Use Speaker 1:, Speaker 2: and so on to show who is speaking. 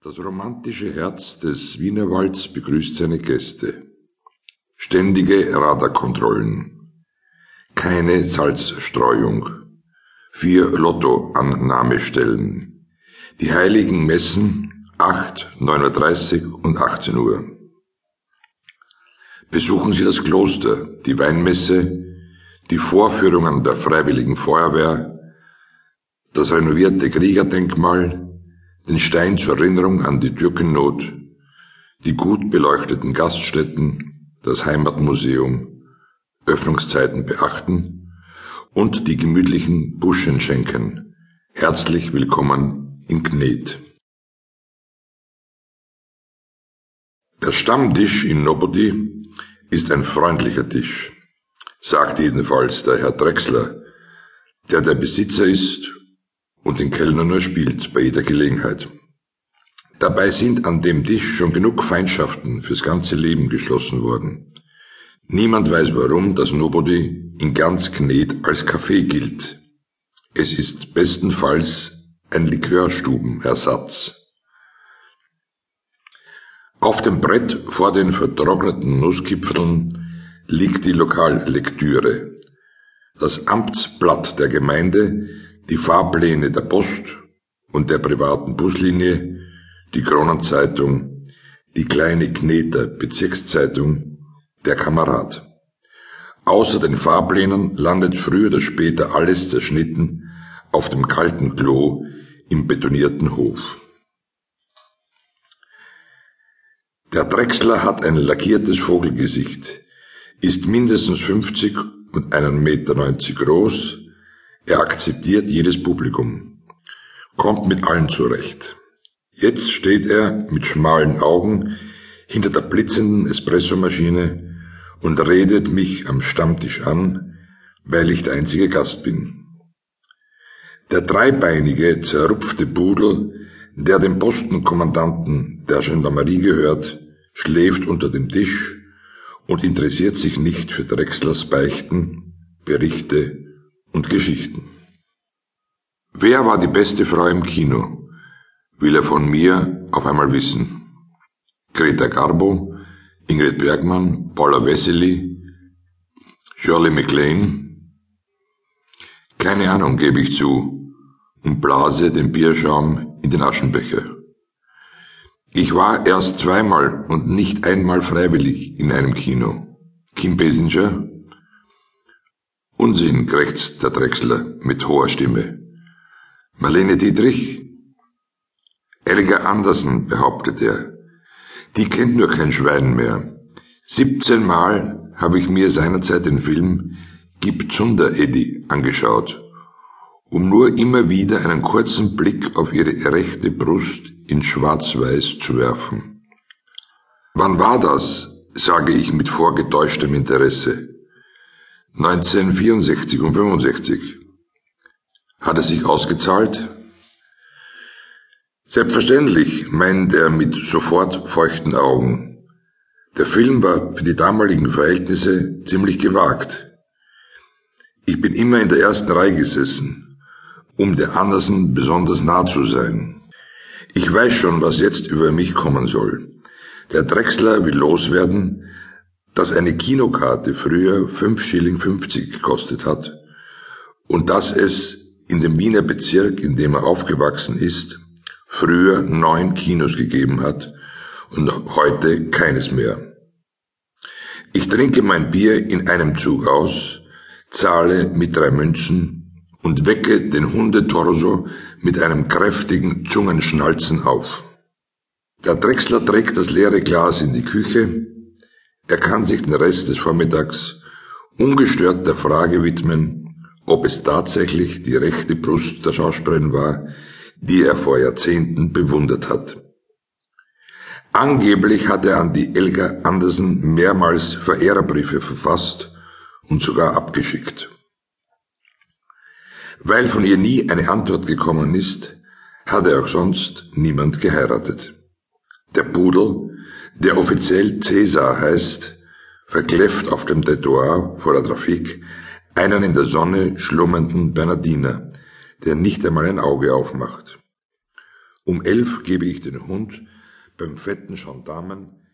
Speaker 1: Das romantische Herz des Wienerwalds begrüßt seine Gäste. Ständige Radarkontrollen. Keine Salzstreuung. Vier Lottoannahmestellen. Die heiligen Messen 8, 9.30 Uhr und 18 Uhr. Besuchen Sie das Kloster, die Weinmesse, die Vorführungen der Freiwilligen Feuerwehr, das renovierte Kriegerdenkmal, den Stein zur Erinnerung an die Türkennot, die gut beleuchteten Gaststätten, das Heimatmuseum, Öffnungszeiten beachten und die gemütlichen Buschen schenken. Herzlich willkommen in Knet. Der Stammtisch in Nobody ist ein freundlicher Tisch, sagt jedenfalls der Herr Drechsler, der der Besitzer ist und den Kellner nur spielt bei jeder Gelegenheit. Dabei sind an dem Tisch schon genug Feindschaften fürs ganze Leben geschlossen worden. Niemand weiß warum das Nobody in ganz Knet als Café gilt. Es ist bestenfalls ein Likörstubenersatz. Auf dem Brett vor den vertrockneten Nusskipfeln liegt die Lokallektüre. Das Amtsblatt der Gemeinde die Fahrpläne der Post und der privaten Buslinie, die Kronenzeitung, die kleine Kneter Bezirkszeitung, der Kamerad. Außer den Fahrplänen landet früher oder später alles zerschnitten auf dem kalten Klo im betonierten Hof. Der Drechsler hat ein lackiertes Vogelgesicht, ist mindestens 50 und einen Meter 90 groß, er akzeptiert jedes Publikum, kommt mit allen zurecht. Jetzt steht er mit schmalen Augen hinter der blitzenden Espressomaschine und redet mich am Stammtisch an, weil ich der einzige Gast bin. Der dreibeinige, zerrupfte Pudel, der dem Postenkommandanten der Gendarmerie gehört, schläft unter dem Tisch und interessiert sich nicht für Drechslers Beichten, Berichte und Geschichten. Wer war die beste Frau im Kino? Will er von mir auf einmal wissen. Greta Garbo, Ingrid Bergmann, Paula Wessely, Shirley MacLaine? Keine Ahnung, gebe ich zu, und blase den Bierschaum in den Aschenbecher. Ich war erst zweimal und nicht einmal freiwillig in einem Kino. Kim Basinger, Unsinn, krächzt der Drechsler mit hoher Stimme. Marlene Dietrich? Elga Andersen, behauptet er. Die kennt nur kein Schwein mehr. 17 Mal habe ich mir seinerzeit den Film Gib Zunder, Eddie angeschaut, um nur immer wieder einen kurzen Blick auf ihre rechte Brust in Schwarz-Weiß zu werfen. Wann war das? sage ich mit vorgetäuschtem Interesse. 1964 und 65. Hat es sich ausgezahlt? Selbstverständlich, meint er mit sofort feuchten Augen. Der Film war für die damaligen Verhältnisse ziemlich gewagt. Ich bin immer in der ersten Reihe gesessen, um der Andersen besonders nah zu sein. Ich weiß schon, was jetzt über mich kommen soll. Der Drechsler will loswerden, dass eine Kinokarte früher 5 Schilling 50 gekostet hat und dass es in dem Wiener Bezirk, in dem er aufgewachsen ist, früher neun Kinos gegeben hat und heute keines mehr. Ich trinke mein Bier in einem Zug aus, zahle mit drei Münzen und wecke den Hundetorso mit einem kräftigen Zungenschnalzen auf. Der Drechsler trägt das leere Glas in die Küche, er kann sich den Rest des Vormittags ungestört der Frage widmen, ob es tatsächlich die rechte Brust der Schauspielerin war, die er vor Jahrzehnten bewundert hat. Angeblich hat er an die Elga Andersen mehrmals Verehrerbriefe verfasst und sogar abgeschickt. Weil von ihr nie eine Antwort gekommen ist, hat er auch sonst niemand geheiratet. Der Pudel der offiziell Cäsar heißt, verkläfft auf dem Trottoir vor der Trafik einen in der Sonne schlummernden Bernardiner, der nicht einmal ein Auge aufmacht. Um elf gebe ich den Hund beim fetten Gendarmen